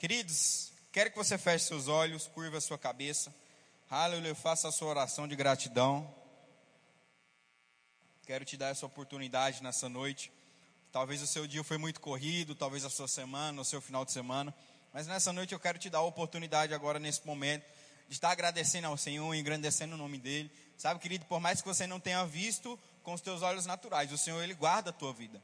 Queridos, quero que você feche seus olhos, curva a sua cabeça. Aleluia, faça a sua oração de gratidão. Quero te dar essa oportunidade nessa noite. Talvez o seu dia foi muito corrido, talvez a sua semana, o seu final de semana. Mas nessa noite eu quero te dar a oportunidade agora, nesse momento, de estar agradecendo ao Senhor, engrandecendo o nome dEle. Sabe, querido, por mais que você não tenha visto com os teus olhos naturais, o Senhor, Ele guarda a tua vida.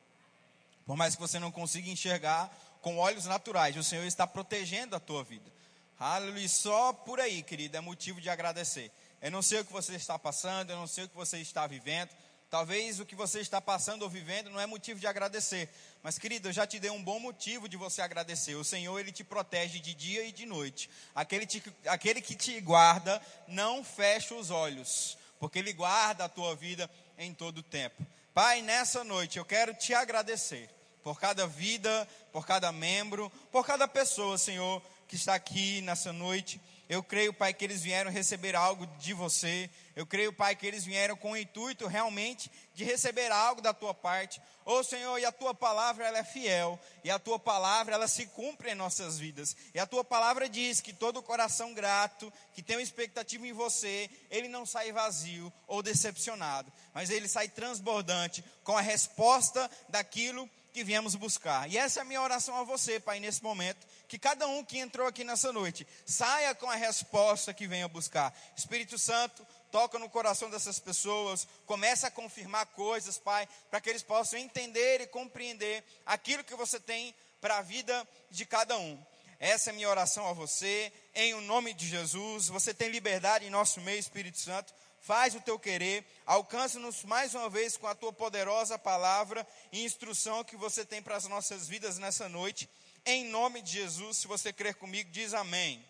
Por mais que você não consiga enxergar com olhos naturais, o Senhor está protegendo a tua vida. Aleluia. Só por aí, querido, é motivo de agradecer. Eu não sei o que você está passando, eu não sei o que você está vivendo, Talvez o que você está passando ou vivendo não é motivo de agradecer. Mas, querido, eu já te dei um bom motivo de você agradecer. O Senhor, Ele te protege de dia e de noite. Aquele, te, aquele que te guarda, não fecha os olhos, porque Ele guarda a tua vida em todo o tempo. Pai, nessa noite eu quero te agradecer por cada vida, por cada membro, por cada pessoa, Senhor, que está aqui nessa noite. Eu creio, Pai, que eles vieram receber algo de você. Eu creio, Pai, que eles vieram com o intuito realmente de receber algo da tua parte. Ô oh, Senhor, e a tua palavra ela é fiel, e a tua palavra ela se cumpre em nossas vidas. E a tua palavra diz que todo coração grato, que tem uma expectativa em você, ele não sai vazio ou decepcionado, mas ele sai transbordante com a resposta daquilo que viemos buscar. E essa é a minha oração a você, Pai, nesse momento. Que cada um que entrou aqui nessa noite saia com a resposta que venha buscar. Espírito Santo, toca no coração dessas pessoas, começa a confirmar coisas, Pai, para que eles possam entender e compreender aquilo que você tem para a vida de cada um. Essa é minha oração a você, em o nome de Jesus. Você tem liberdade em nosso meio, Espírito Santo faz o teu querer, alcança-nos mais uma vez com a tua poderosa palavra e instrução que você tem para as nossas vidas nessa noite. Em nome de Jesus, se você crer comigo, diz amém.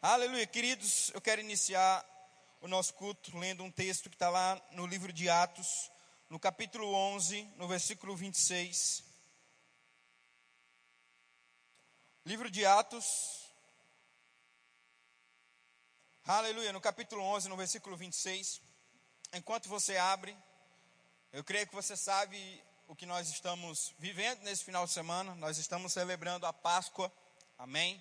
Aleluia, queridos, eu quero iniciar o nosso culto lendo um texto que está lá no livro de Atos, no capítulo 11, no versículo 26. Livro de Atos, Aleluia, no capítulo 11, no versículo 26. Enquanto você abre, eu creio que você sabe o que nós estamos vivendo nesse final de semana. Nós estamos celebrando a Páscoa, amém?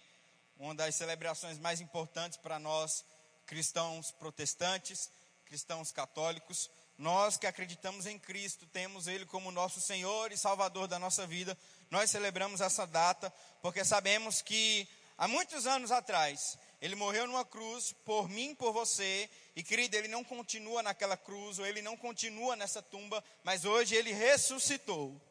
Uma das celebrações mais importantes para nós cristãos protestantes, cristãos católicos. Nós que acreditamos em Cristo, temos Ele como nosso Senhor e Salvador da nossa vida. Nós celebramos essa data porque sabemos que há muitos anos atrás ele morreu numa cruz por mim, por você. E querido, ele não continua naquela cruz, ou ele não continua nessa tumba, mas hoje ele ressuscitou.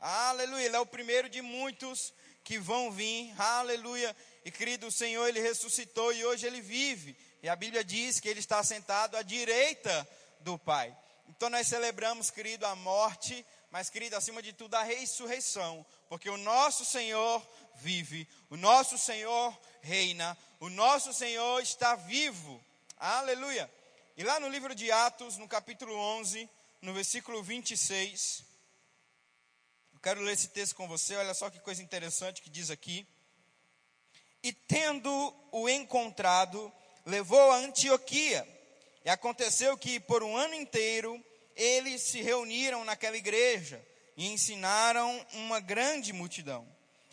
Aleluia, ele é o primeiro de muitos que vão vir. Aleluia. E querido, o Senhor ele ressuscitou e hoje ele vive. E a Bíblia diz que ele está sentado à direita do Pai. Então nós celebramos, querido, a morte, mas querido, acima de tudo a ressurreição, porque o nosso Senhor vive, o nosso Senhor reina, o nosso Senhor está vivo. Aleluia. E lá no livro de Atos, no capítulo 11, no versículo 26, eu quero ler esse texto com você, olha só que coisa interessante que diz aqui. E tendo o encontrado, levou a Antioquia. E aconteceu que por um ano inteiro eles se reuniram naquela igreja e ensinaram uma grande multidão.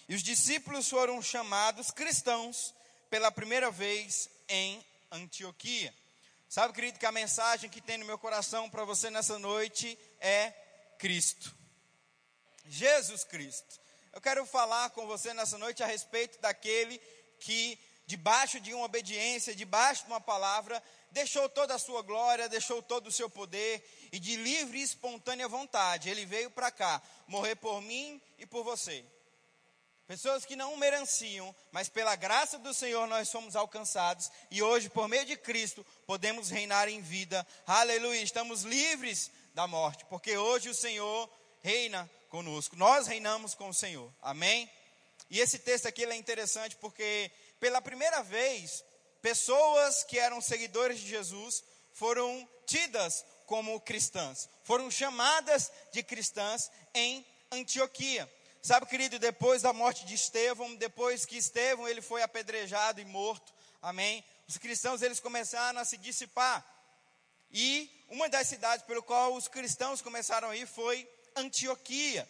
E os discípulos foram chamados cristãos pela primeira vez em Antioquia. Sabe, querido, que a mensagem que tem no meu coração para você nessa noite é Cristo. Jesus Cristo. Eu quero falar com você nessa noite a respeito daquele que, debaixo de uma obediência, debaixo de uma palavra, deixou toda a sua glória, deixou todo o seu poder e de livre e espontânea vontade, ele veio para cá morrer por mim e por você. Pessoas que não mereciam, mas pela graça do Senhor nós somos alcançados e hoje, por meio de Cristo, podemos reinar em vida. Aleluia! Estamos livres da morte, porque hoje o Senhor reina conosco. Nós reinamos com o Senhor. Amém? E esse texto aqui é interessante porque pela primeira vez, pessoas que eram seguidores de Jesus foram tidas como cristãs, foram chamadas de cristãs em Antioquia. Sabe, querido, depois da morte de Estevão, depois que Estevão ele foi apedrejado e morto, amém? Os cristãos eles começaram a se dissipar. E uma das cidades pelo qual os cristãos começaram a ir foi Antioquia.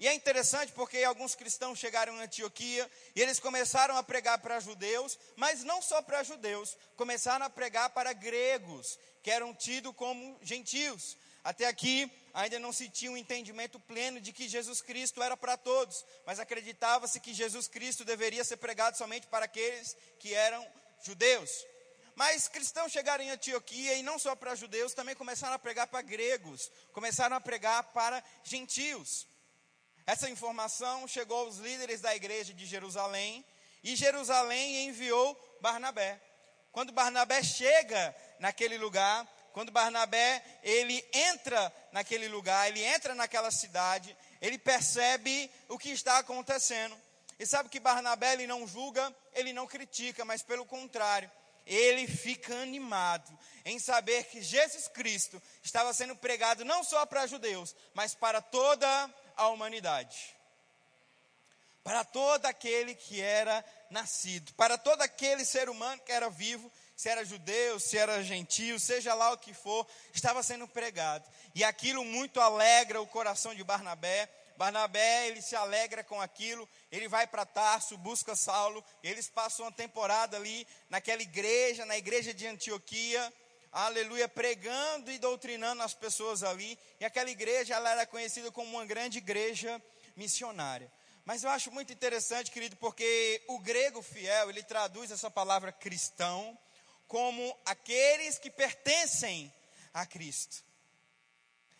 E é interessante porque alguns cristãos chegaram em Antioquia e eles começaram a pregar para judeus, mas não só para judeus, começaram a pregar para gregos, que eram tidos como gentios. Até aqui ainda não se tinha um entendimento pleno de que Jesus Cristo era para todos, mas acreditava-se que Jesus Cristo deveria ser pregado somente para aqueles que eram judeus. Mas cristãos chegaram em Antioquia e não só para judeus, também começaram a pregar para gregos, começaram a pregar para gentios. Essa informação chegou aos líderes da igreja de Jerusalém e Jerusalém enviou Barnabé. Quando Barnabé chega naquele lugar, quando Barnabé ele entra naquele lugar, ele entra naquela cidade, ele percebe o que está acontecendo. E sabe que Barnabé ele não julga, ele não critica, mas pelo contrário, ele fica animado em saber que Jesus Cristo estava sendo pregado não só para judeus, mas para toda a humanidade. Para todo aquele que era nascido, para todo aquele ser humano que era vivo, se era judeu, se era gentio, seja lá o que for, estava sendo pregado. E aquilo muito alegra o coração de Barnabé. Barnabé, ele se alegra com aquilo, ele vai para Tarso, busca Saulo, eles passam uma temporada ali naquela igreja, na igreja de Antioquia, aleluia, pregando e doutrinando as pessoas ali. E aquela igreja, ela era conhecida como uma grande igreja missionária. Mas eu acho muito interessante, querido, porque o grego fiel, ele traduz essa palavra cristão como aqueles que pertencem a Cristo.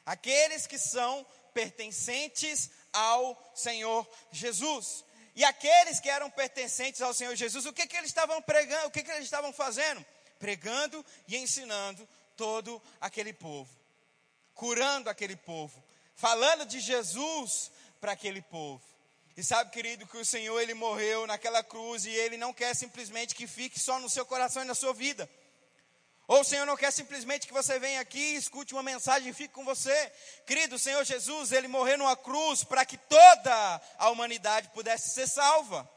Aqueles que são pertencentes ao Senhor Jesus. E aqueles que eram pertencentes ao Senhor Jesus, o que, que eles estavam pregando, o que, que eles estavam fazendo? Pregando e ensinando todo aquele povo, curando aquele povo, falando de Jesus para aquele povo. E sabe, querido, que o Senhor ele morreu naquela cruz e ele não quer simplesmente que fique só no seu coração e na sua vida. Ou o Senhor não quer simplesmente que você venha aqui, escute uma mensagem e fique com você. Querido, o Senhor Jesus, ele morreu numa cruz para que toda a humanidade pudesse ser salva.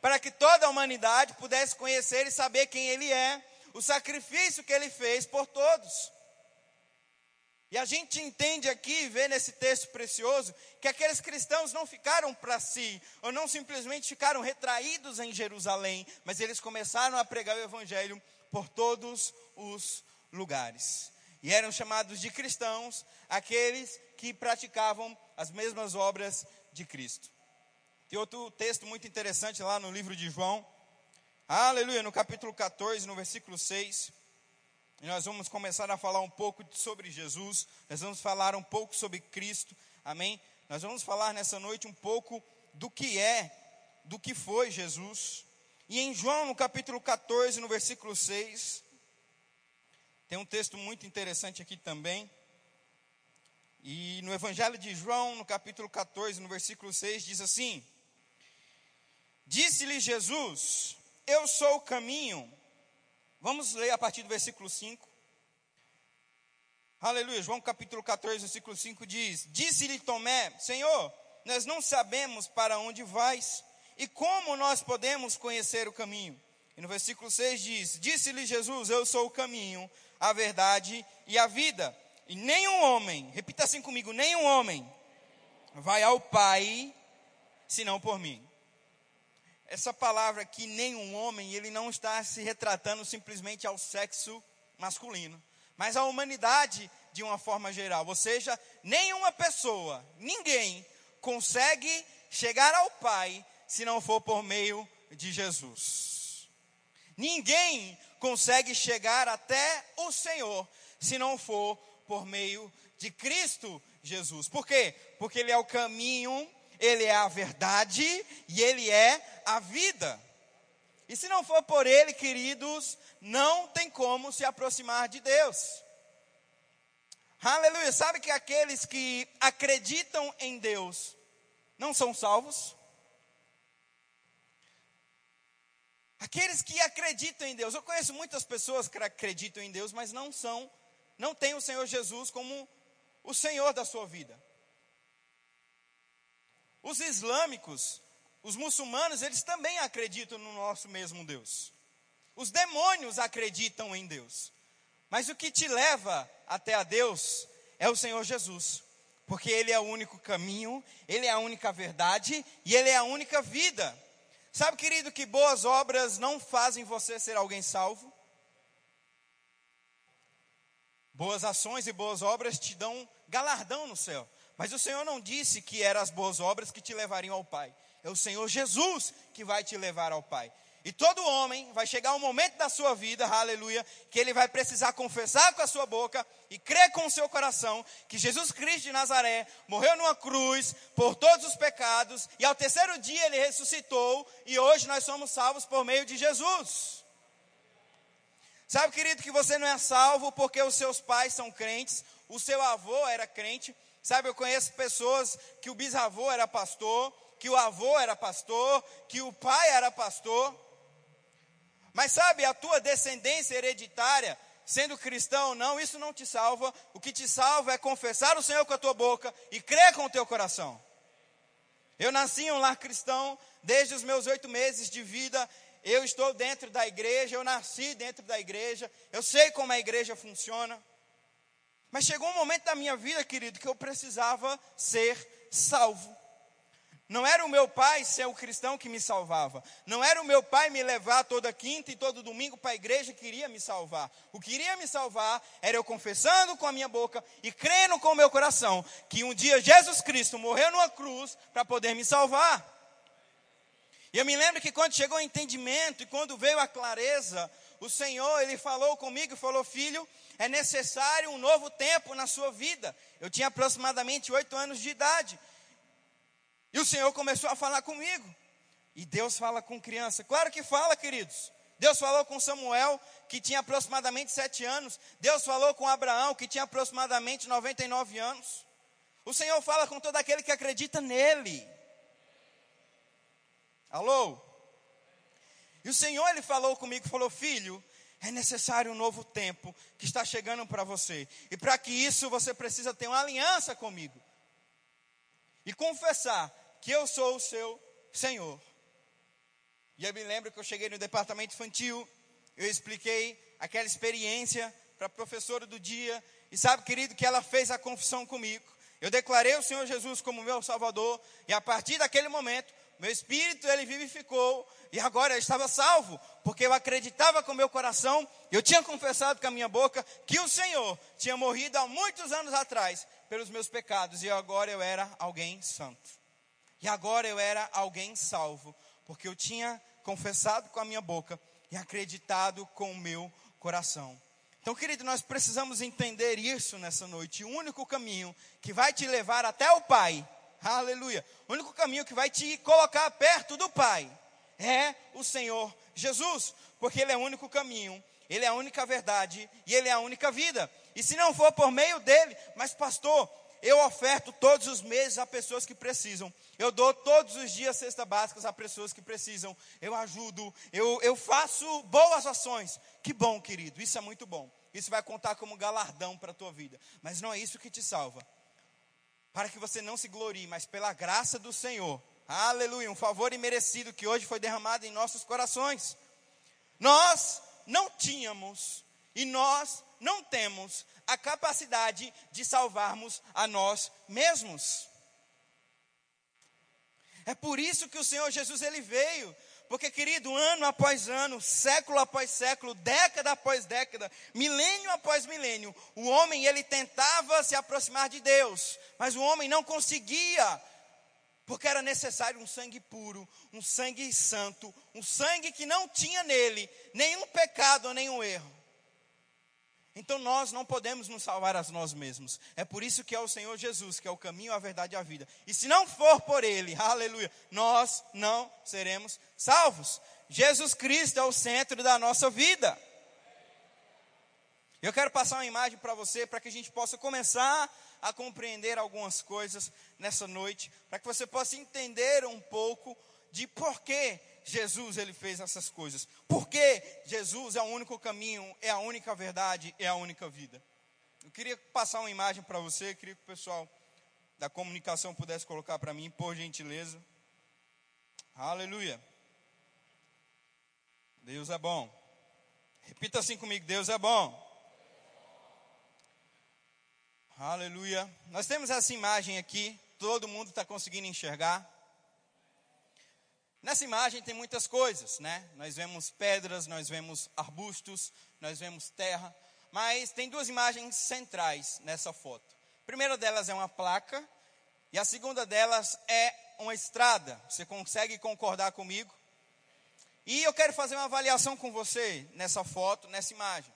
Para que toda a humanidade pudesse conhecer e saber quem ele é, o sacrifício que ele fez por todos. E a gente entende aqui, vê nesse texto precioso, que aqueles cristãos não ficaram para si, ou não simplesmente ficaram retraídos em Jerusalém, mas eles começaram a pregar o Evangelho por todos os lugares. E eram chamados de cristãos aqueles que praticavam as mesmas obras de Cristo. Tem outro texto muito interessante lá no livro de João, aleluia, no capítulo 14, no versículo 6. E nós vamos começar a falar um pouco sobre Jesus, nós vamos falar um pouco sobre Cristo, amém? Nós vamos falar nessa noite um pouco do que é, do que foi Jesus. E em João, no capítulo 14, no versículo 6, tem um texto muito interessante aqui também. E no Evangelho de João, no capítulo 14, no versículo 6, diz assim: Disse-lhe Jesus: Eu sou o caminho, Vamos ler a partir do versículo 5. Aleluia. João capítulo 14, versículo 5 diz: Disse-lhe Tomé: Senhor, nós não sabemos para onde vais e como nós podemos conhecer o caminho. E no versículo 6 diz: Disse-lhe Jesus: Eu sou o caminho, a verdade e a vida. E nenhum homem, repita assim comigo: nenhum homem vai ao Pai senão por mim essa palavra aqui, nenhum homem, ele não está se retratando simplesmente ao sexo masculino, mas à humanidade de uma forma geral. Ou seja, nenhuma pessoa, ninguém consegue chegar ao Pai se não for por meio de Jesus. Ninguém consegue chegar até o Senhor se não for por meio de Cristo Jesus. Por quê? Porque Ele é o caminho, ele é a verdade e Ele é a vida. E se não for por Ele, queridos, não tem como se aproximar de Deus. Aleluia. Sabe que aqueles que acreditam em Deus não são salvos? Aqueles que acreditam em Deus. Eu conheço muitas pessoas que acreditam em Deus, mas não são, não têm o Senhor Jesus como o Senhor da sua vida. Os islâmicos, os muçulmanos, eles também acreditam no nosso mesmo Deus. Os demônios acreditam em Deus. Mas o que te leva até a Deus é o Senhor Jesus. porque Ele é o único caminho, Ele é a única verdade e Ele é a única vida. Sabe, querido, que boas obras não fazem você ser alguém salvo? Boas ações e boas obras te dão galardão no céu. Mas o Senhor não disse que eram as boas obras que te levariam ao Pai. É o Senhor Jesus que vai te levar ao Pai. E todo homem vai chegar um momento da sua vida, aleluia, que ele vai precisar confessar com a sua boca e crer com o seu coração que Jesus Cristo de Nazaré morreu numa cruz por todos os pecados e ao terceiro dia ele ressuscitou e hoje nós somos salvos por meio de Jesus. Sabe, querido, que você não é salvo porque os seus pais são crentes, o seu avô era crente. Sabe, eu conheço pessoas que o bisavô era pastor, que o avô era pastor, que o pai era pastor. Mas sabe, a tua descendência hereditária, sendo cristão ou não, isso não te salva. O que te salva é confessar o Senhor com a tua boca e crer com o teu coração. Eu nasci em um lar cristão desde os meus oito meses de vida. Eu estou dentro da igreja, eu nasci dentro da igreja, eu sei como a igreja funciona. Mas chegou um momento da minha vida, querido, que eu precisava ser salvo. Não era o meu pai ser o cristão que me salvava. Não era o meu pai me levar toda quinta e todo domingo para a igreja que iria me salvar. O que iria me salvar era eu confessando com a minha boca e crendo com o meu coração que um dia Jesus Cristo morreu numa cruz para poder me salvar. E eu me lembro que quando chegou o entendimento e quando veio a clareza, o Senhor, ele falou comigo e falou: Filho, é necessário um novo tempo na sua vida. Eu tinha aproximadamente oito anos de idade. E o Senhor começou a falar comigo. E Deus fala com criança. Claro que fala, queridos. Deus falou com Samuel, que tinha aproximadamente sete anos. Deus falou com Abraão, que tinha aproximadamente 99 anos. O Senhor fala com todo aquele que acredita nele. Alô? E o Senhor, ele falou comigo, falou: Filho, é necessário um novo tempo que está chegando para você. E para que isso você precisa ter uma aliança comigo. E confessar que eu sou o seu Senhor. E eu me lembro que eu cheguei no departamento infantil, eu expliquei aquela experiência para a professora do dia, e sabe, querido, que ela fez a confissão comigo. Eu declarei o Senhor Jesus como meu Salvador, e a partir daquele momento, meu espírito ele vivificou, e agora eu estava salvo, porque eu acreditava com meu coração, eu tinha confessado com a minha boca que o Senhor tinha morrido há muitos anos atrás pelos meus pecados, e agora eu era alguém santo. E agora eu era alguém salvo, porque eu tinha confessado com a minha boca e acreditado com o meu coração. Então, querido, nós precisamos entender isso nessa noite. O único caminho que vai te levar até o Pai, aleluia, o único caminho que vai te colocar perto do Pai é o Senhor Jesus, porque Ele é o único caminho, Ele é a única verdade e Ele é a única vida. E se não for por meio dele, mas pastor, eu oferto todos os meses a pessoas que precisam. Eu dou todos os dias cesta básicas a pessoas que precisam. Eu ajudo, eu, eu faço boas ações. Que bom, querido, isso é muito bom. Isso vai contar como galardão para a tua vida. Mas não é isso que te salva. Para que você não se glorie, mas pela graça do Senhor. Aleluia, um favor imerecido que hoje foi derramado em nossos corações. Nós não tínhamos e nós não temos a capacidade de salvarmos a nós mesmos. É por isso que o Senhor Jesus ele veio, porque querido, ano após ano, século após século, década após década, milênio após milênio, o homem ele tentava se aproximar de Deus, mas o homem não conseguia, porque era necessário um sangue puro, um sangue santo, um sangue que não tinha nele nenhum pecado nenhum erro. Então nós não podemos nos salvar a nós mesmos. É por isso que é o Senhor Jesus, que é o caminho, a verdade e a vida. E se não for por Ele, aleluia, nós não seremos salvos. Jesus Cristo é o centro da nossa vida. Eu quero passar uma imagem para você, para que a gente possa começar a compreender algumas coisas nessa noite, para que você possa entender um pouco de por que Jesus ele fez essas coisas? Porque Jesus é o único caminho, é a única verdade, é a única vida. Eu queria passar uma imagem para você, queria que o pessoal da comunicação pudesse colocar para mim, por gentileza. Aleluia. Deus é bom. Repita assim comigo: Deus é bom. Aleluia. Nós temos essa imagem aqui, todo mundo está conseguindo enxergar. Nessa imagem tem muitas coisas, né? Nós vemos pedras, nós vemos arbustos, nós vemos terra, mas tem duas imagens centrais nessa foto. A primeira delas é uma placa e a segunda delas é uma estrada. Você consegue concordar comigo? E eu quero fazer uma avaliação com você nessa foto, nessa imagem.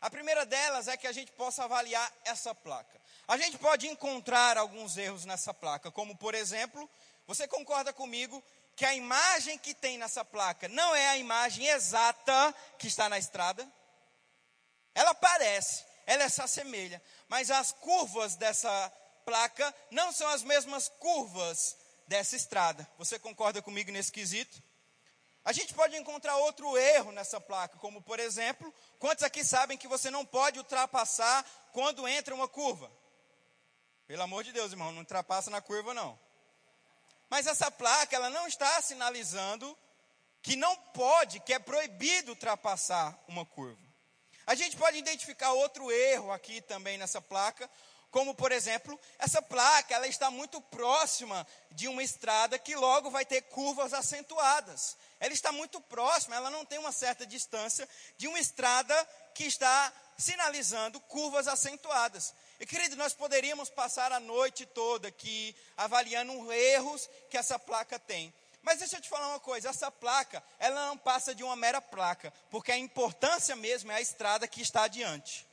A primeira delas é que a gente possa avaliar essa placa. A gente pode encontrar alguns erros nessa placa, como por exemplo, você concorda comigo que a imagem que tem nessa placa não é a imagem exata que está na estrada? Ela parece, ela se assemelha, mas as curvas dessa placa não são as mesmas curvas dessa estrada. Você concorda comigo nesse quesito? A gente pode encontrar outro erro nessa placa, como por exemplo, quantos aqui sabem que você não pode ultrapassar quando entra uma curva? Pelo amor de Deus, irmão, não ultrapassa na curva não. Mas essa placa, ela não está sinalizando que não pode, que é proibido ultrapassar uma curva. A gente pode identificar outro erro aqui também nessa placa, como por exemplo, essa placa, ela está muito próxima de uma estrada que logo vai ter curvas acentuadas. Ela está muito próxima, ela não tem uma certa distância de uma estrada que está sinalizando curvas acentuadas. E querido, nós poderíamos passar a noite toda aqui avaliando erros que essa placa tem. Mas deixa eu te falar uma coisa, essa placa, ela não passa de uma mera placa, porque a importância mesmo é a estrada que está adiante.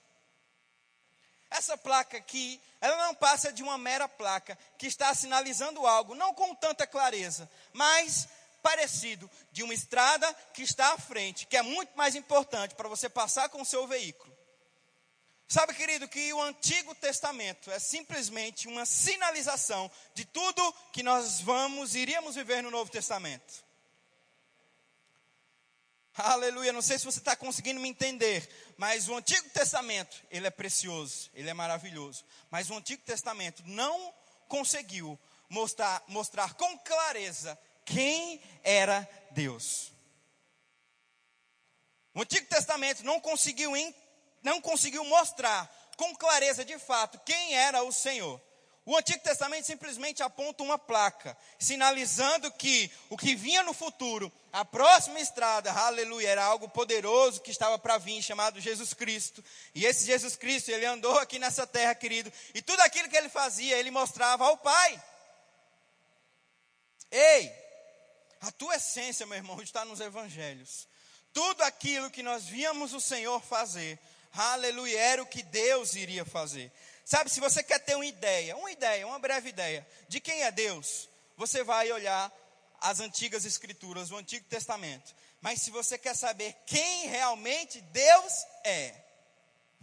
Essa placa aqui, ela não passa de uma mera placa que está sinalizando algo, não com tanta clareza, mas parecido de uma estrada que está à frente, que é muito mais importante para você passar com o seu veículo. Sabe, querido, que o Antigo Testamento é simplesmente uma sinalização de tudo que nós vamos, iríamos viver no Novo Testamento. Aleluia, não sei se você está conseguindo me entender, mas o Antigo Testamento, ele é precioso, ele é maravilhoso. Mas o Antigo Testamento não conseguiu mostrar, mostrar com clareza quem era Deus. O Antigo Testamento não conseguiu entender não conseguiu mostrar com clareza de fato quem era o Senhor. O Antigo Testamento simplesmente aponta uma placa, sinalizando que o que vinha no futuro, a próxima estrada, aleluia, era algo poderoso que estava para vir, chamado Jesus Cristo. E esse Jesus Cristo, ele andou aqui nessa terra, querido, e tudo aquilo que ele fazia, ele mostrava ao Pai. Ei, a tua essência, meu irmão, está nos evangelhos. Tudo aquilo que nós víamos o Senhor fazer, aleluia, era o que Deus iria fazer. Sabe, se você quer ter uma ideia, uma ideia, uma breve ideia de quem é Deus, você vai olhar as antigas escrituras, o Antigo Testamento. Mas se você quer saber quem realmente Deus é,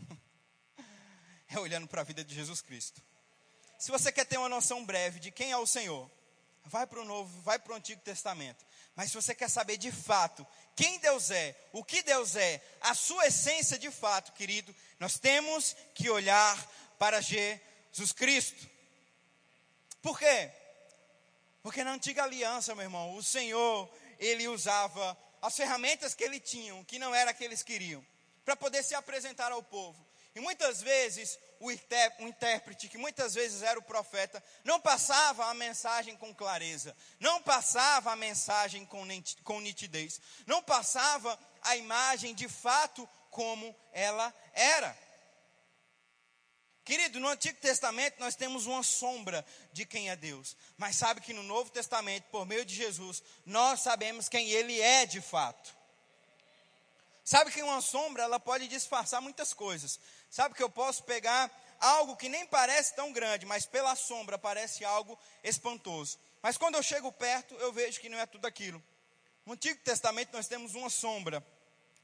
é olhando para a vida de Jesus Cristo. Se você quer ter uma noção breve de quem é o Senhor, vai para o Novo, vai para o Antigo Testamento. Mas se você quer saber de fato quem Deus é, o que Deus é, a sua essência de fato, querido, nós temos que olhar para Jesus Cristo. Por quê? Porque na antiga aliança, meu irmão, o Senhor, ele usava as ferramentas que ele tinha, que não era que eles queriam, para poder se apresentar ao povo. E muitas vezes o intérprete, que muitas vezes era o profeta, não passava a mensagem com clareza, não passava a mensagem com nitidez, não passava a imagem de fato como ela era. Querido, no Antigo Testamento nós temos uma sombra de quem é Deus, mas sabe que no Novo Testamento, por meio de Jesus, nós sabemos quem Ele é de fato. Sabe que uma sombra ela pode disfarçar muitas coisas. Sabe que eu posso pegar algo que nem parece tão grande, mas pela sombra parece algo espantoso. Mas quando eu chego perto, eu vejo que não é tudo aquilo. No Antigo Testamento nós temos uma sombra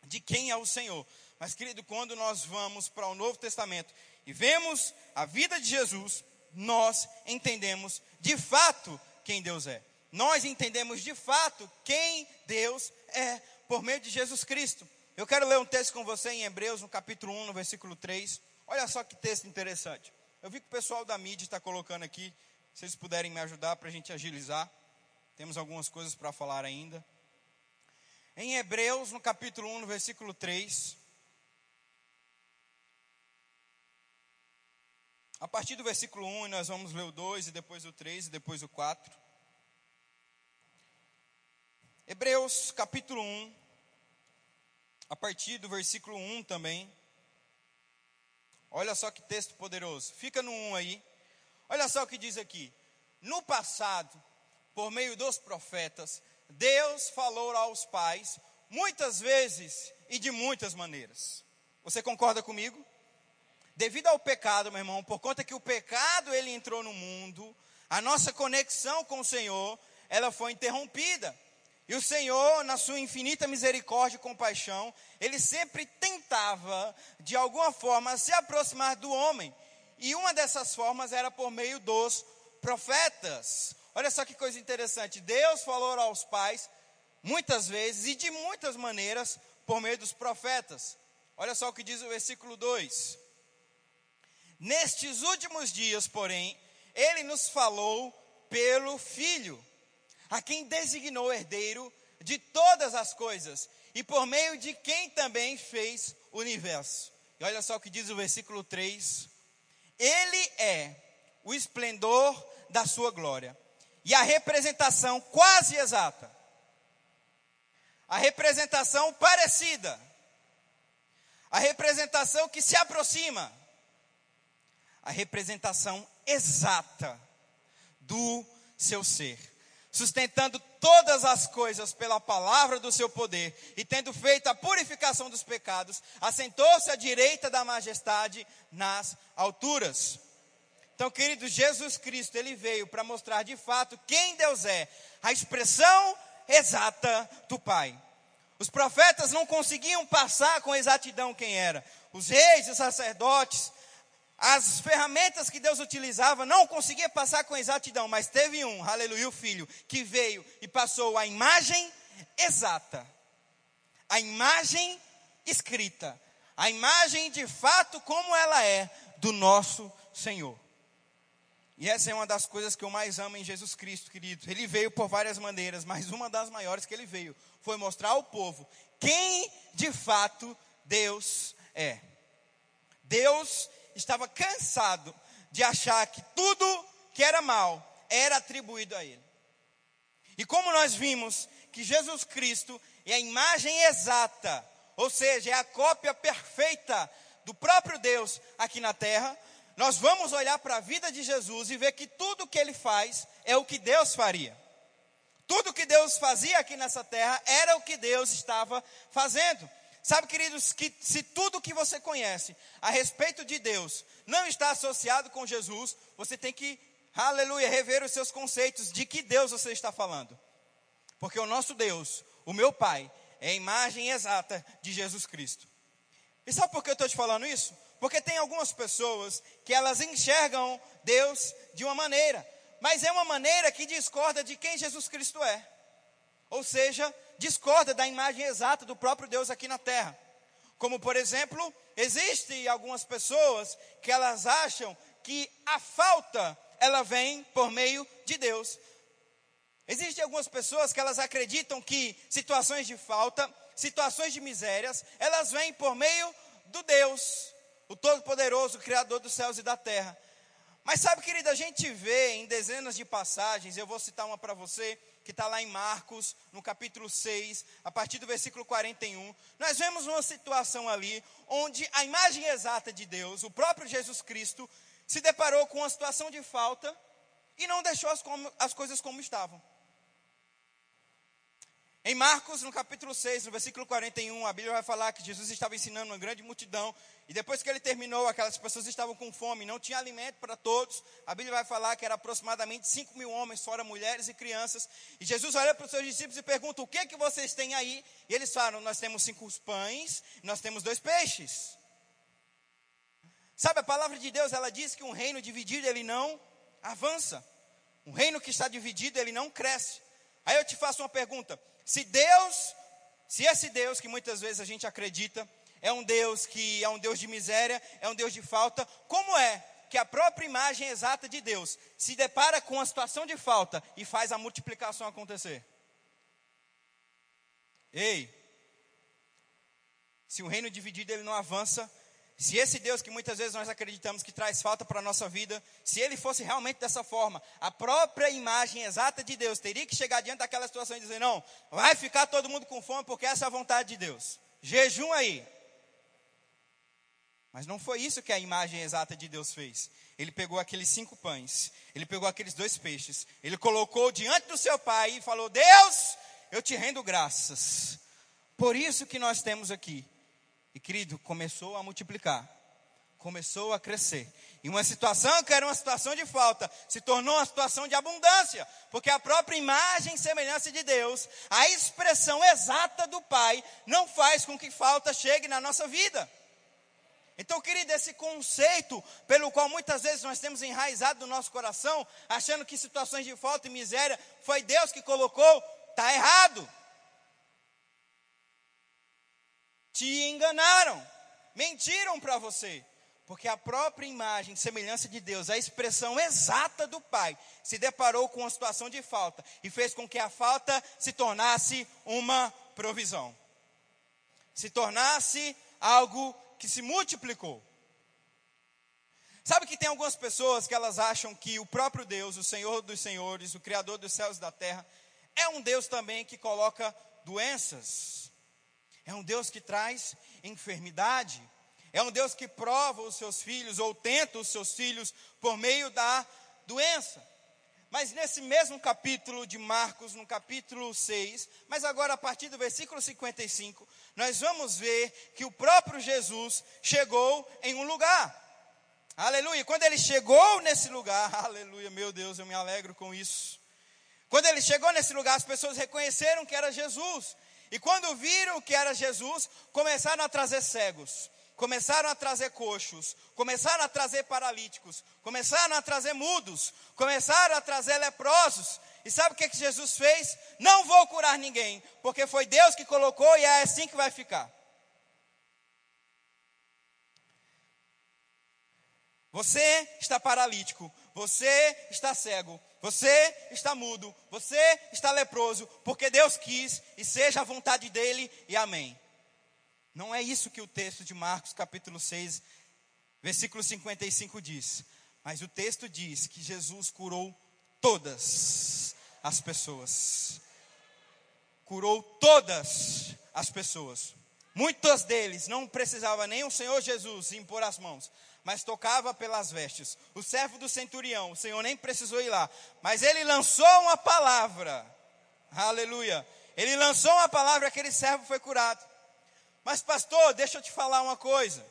de quem é o Senhor. Mas, querido, quando nós vamos para o Novo Testamento e vemos a vida de Jesus, nós entendemos de fato quem Deus é. Nós entendemos de fato quem Deus é por meio de Jesus Cristo. Eu quero ler um texto com você em Hebreus, no capítulo 1, no versículo 3. Olha só que texto interessante. Eu vi que o pessoal da mídia está colocando aqui. Se vocês puderem me ajudar para a gente agilizar. Temos algumas coisas para falar ainda. Em Hebreus, no capítulo 1, no versículo 3. A partir do versículo 1, nós vamos ler o 2, e depois o 3, e depois o 4. Hebreus capítulo 1, a partir do versículo 1 também. Olha só que texto poderoso. Fica no 1 aí. Olha só o que diz aqui. No passado, por meio dos profetas, Deus falou aos pais muitas vezes e de muitas maneiras. Você concorda comigo? Devido ao pecado, meu irmão, por conta que o pecado ele entrou no mundo, a nossa conexão com o Senhor, ela foi interrompida. E o Senhor, na sua infinita misericórdia e compaixão, ele sempre tentava, de alguma forma, se aproximar do homem. E uma dessas formas era por meio dos profetas. Olha só que coisa interessante. Deus falou aos pais muitas vezes e de muitas maneiras por meio dos profetas. Olha só o que diz o versículo 2. Nestes últimos dias, porém, ele nos falou pelo Filho, a quem designou herdeiro de todas as coisas e por meio de quem também fez o universo. E olha só o que diz o versículo 3: Ele é o esplendor da sua glória e a representação quase exata, a representação parecida, a representação que se aproxima, a representação exata do seu ser sustentando todas as coisas pela palavra do seu poder, e tendo feito a purificação dos pecados, assentou-se à direita da majestade nas alturas. Então, querido, Jesus Cristo, ele veio para mostrar de fato quem Deus é, a expressão exata do Pai. Os profetas não conseguiam passar com exatidão quem era. Os reis e sacerdotes, as ferramentas que Deus utilizava não conseguia passar com exatidão, mas teve um, aleluia, o filho, que veio e passou a imagem exata, a imagem escrita, a imagem de fato como ela é do nosso Senhor. E essa é uma das coisas que eu mais amo em Jesus Cristo, querido. Ele veio por várias maneiras, mas uma das maiores que ele veio foi mostrar ao povo quem de fato Deus é. Deus estava cansado de achar que tudo que era mal era atribuído a ele. E como nós vimos que Jesus Cristo é a imagem exata, ou seja, é a cópia perfeita do próprio Deus aqui na terra, nós vamos olhar para a vida de Jesus e ver que tudo que ele faz é o que Deus faria. Tudo que Deus fazia aqui nessa terra era o que Deus estava fazendo. Sabe, queridos, que se tudo que você conhece a respeito de Deus não está associado com Jesus, você tem que, aleluia, rever os seus conceitos de que Deus você está falando. Porque o nosso Deus, o meu Pai, é a imagem exata de Jesus Cristo. E sabe por que eu estou te falando isso? Porque tem algumas pessoas que elas enxergam Deus de uma maneira, mas é uma maneira que discorda de quem Jesus Cristo é. Ou seja, discorda da imagem exata do próprio Deus aqui na terra. Como, por exemplo, existem algumas pessoas que elas acham que a falta ela vem por meio de Deus. Existem algumas pessoas que elas acreditam que situações de falta, situações de misérias, elas vêm por meio do Deus, o Todo-Poderoso, o Criador dos céus e da terra. Mas sabe, querida, a gente vê em dezenas de passagens, eu vou citar uma para você, que está lá em Marcos, no capítulo 6, a partir do versículo 41. Nós vemos uma situação ali onde a imagem exata de Deus, o próprio Jesus Cristo, se deparou com uma situação de falta e não deixou as, como, as coisas como estavam. Em Marcos, no capítulo 6, no versículo 41, a Bíblia vai falar que Jesus estava ensinando uma grande multidão, e depois que ele terminou, aquelas pessoas estavam com fome, não tinha alimento para todos. A Bíblia vai falar que era aproximadamente 5 mil homens, fora mulheres e crianças. E Jesus olha para os seus discípulos e pergunta: O que é que vocês têm aí? E eles falam: Nós temos cinco pães, nós temos dois peixes. Sabe, a palavra de Deus, ela diz que um reino dividido, ele não avança. Um reino que está dividido, ele não cresce. Aí eu te faço uma pergunta: se Deus, se esse Deus que muitas vezes a gente acredita, é um Deus que é um Deus de miséria, é um Deus de falta, como é que a própria imagem exata de Deus se depara com uma situação de falta e faz a multiplicação acontecer? Ei, se o reino dividido ele não avança, Se esse Deus que muitas vezes nós acreditamos que traz falta para a nossa vida, se ele fosse realmente dessa forma, a própria imagem exata de Deus teria que chegar diante daquela situação e dizer: não, vai ficar todo mundo com fome porque essa é a vontade de Deus. Jejum aí. Mas não foi isso que a imagem exata de Deus fez. Ele pegou aqueles cinco pães, ele pegou aqueles dois peixes, ele colocou diante do seu pai e falou: Deus, eu te rendo graças. Por isso que nós temos aqui e querido, começou a multiplicar, começou a crescer. E uma situação que era uma situação de falta, se tornou uma situação de abundância, porque a própria imagem e semelhança de Deus, a expressão exata do Pai, não faz com que falta chegue na nossa vida. Então, querido, esse conceito pelo qual muitas vezes nós temos enraizado no nosso coração, achando que situações de falta e miséria foi Deus que colocou, está errado. Te enganaram, mentiram para você. Porque a própria imagem, semelhança de Deus, a expressão exata do Pai, se deparou com uma situação de falta e fez com que a falta se tornasse uma provisão. Se tornasse algo que se multiplicou. Sabe que tem algumas pessoas que elas acham que o próprio Deus, o Senhor dos Senhores, o Criador dos céus e da terra, é um Deus também que coloca doenças é um Deus que traz enfermidade. É um Deus que prova os seus filhos ou tenta os seus filhos por meio da doença. Mas nesse mesmo capítulo de Marcos, no capítulo 6, mas agora a partir do versículo 55, nós vamos ver que o próprio Jesus chegou em um lugar. Aleluia. Quando ele chegou nesse lugar, aleluia, meu Deus, eu me alegro com isso. Quando ele chegou nesse lugar, as pessoas reconheceram que era Jesus. E quando viram que era Jesus, começaram a trazer cegos, começaram a trazer coxos, começaram a trazer paralíticos, começaram a trazer mudos, começaram a trazer leprosos. E sabe o que, que Jesus fez? Não vou curar ninguém, porque foi Deus que colocou e é assim que vai ficar. Você está paralítico, você está cego, você está mudo, você está leproso, porque Deus quis e seja a vontade dele e amém. Não é isso que o texto de Marcos, capítulo 6, versículo 55 diz. Mas o texto diz que Jesus curou todas as pessoas. Curou todas as pessoas. Muitas deles não precisava nem o Senhor Jesus impor as mãos, mas tocava pelas vestes. O servo do centurião, o Senhor nem precisou ir lá, mas ele lançou uma palavra. Aleluia. Ele lançou uma palavra, aquele servo foi curado. Mas pastor, deixa eu te falar uma coisa.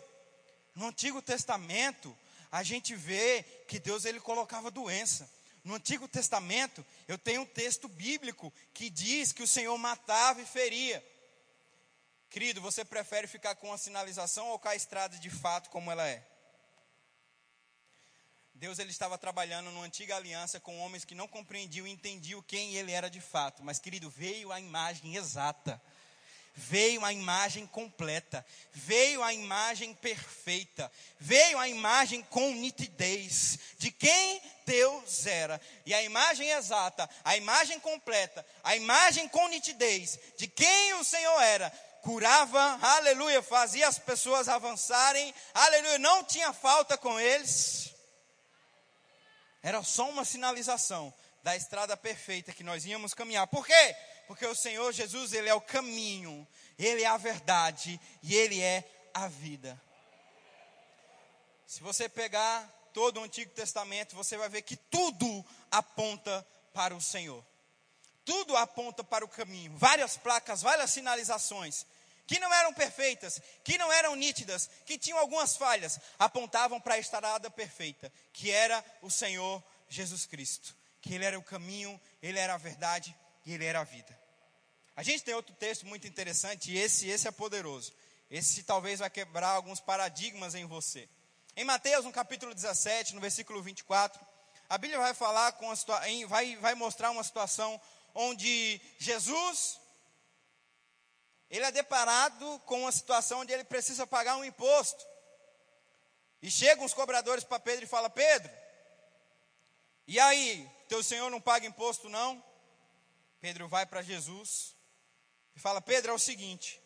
No Antigo Testamento, a gente vê que Deus ele colocava doença. No Antigo Testamento, eu tenho um texto bíblico que diz que o Senhor matava e feria. Querido, você prefere ficar com a sinalização ou com a estrada de fato como ela é? Deus ele estava trabalhando numa antiga aliança com homens que não compreendiam e entendiam quem ele era de fato. Mas, querido, veio a imagem exata. Veio a imagem completa, veio a imagem perfeita, veio a imagem com nitidez de quem Deus era. E a imagem exata, a imagem completa, a imagem com nitidez de quem o Senhor era, curava, aleluia, fazia as pessoas avançarem, aleluia, não tinha falta com eles. Era só uma sinalização da estrada perfeita que nós íamos caminhar. Por quê? Porque o Senhor Jesus, Ele é o caminho, Ele é a verdade e Ele é a vida. Se você pegar todo o Antigo Testamento, você vai ver que tudo aponta para o Senhor. Tudo aponta para o caminho. Várias placas, várias sinalizações que não eram perfeitas, que não eram nítidas, que tinham algumas falhas, apontavam para a estrada perfeita, que era o Senhor Jesus Cristo, que Ele era o caminho, Ele era a verdade e Ele era a vida. A gente tem outro texto muito interessante, e esse, esse é poderoso. Esse talvez vai quebrar alguns paradigmas em você. Em Mateus, no capítulo 17, no versículo 24, a Bíblia vai falar com a vai, vai mostrar uma situação onde Jesus ele é deparado com uma situação onde ele precisa pagar um imposto. E chegam os cobradores para Pedro e fala: Pedro, e aí, teu senhor não paga imposto não? Pedro vai para Jesus e fala: Pedro, é o seguinte,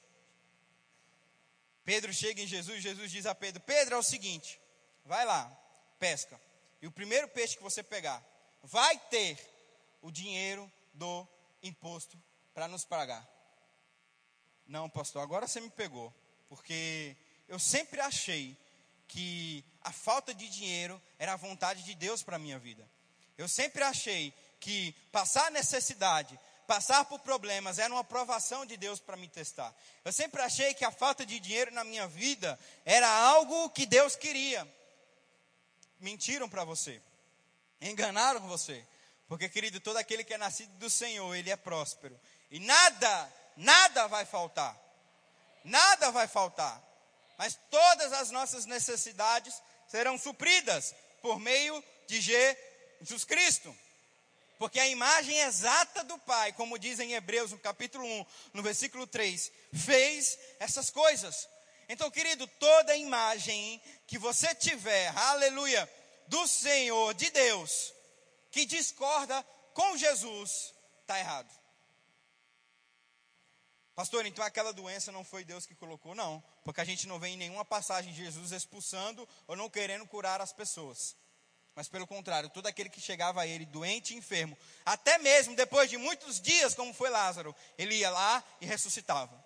Pedro chega em Jesus, Jesus diz a Pedro: Pedro, é o seguinte, vai lá, pesca, e o primeiro peixe que você pegar, vai ter o dinheiro do imposto para nos pagar. Não, pastor, agora você me pegou, porque eu sempre achei que a falta de dinheiro era a vontade de Deus para a minha vida. Eu sempre achei que passar necessidade, passar por problemas era uma aprovação de Deus para me testar. Eu sempre achei que a falta de dinheiro na minha vida era algo que Deus queria. Mentiram para você. Enganaram você. Porque, querido, todo aquele que é nascido do Senhor, ele é próspero. E nada, nada vai faltar. Nada vai faltar. Mas todas as nossas necessidades serão supridas por meio de Jesus Cristo. Porque a imagem exata do Pai, como diz em Hebreus, no capítulo 1, no versículo 3, fez essas coisas. Então, querido, toda imagem que você tiver, aleluia, do Senhor, de Deus, que discorda com Jesus, está errado. Pastor, então aquela doença não foi Deus que colocou? Não, porque a gente não vê em nenhuma passagem Jesus expulsando ou não querendo curar as pessoas. Mas pelo contrário, todo aquele que chegava a ele doente e enfermo, até mesmo depois de muitos dias, como foi Lázaro, ele ia lá e ressuscitava.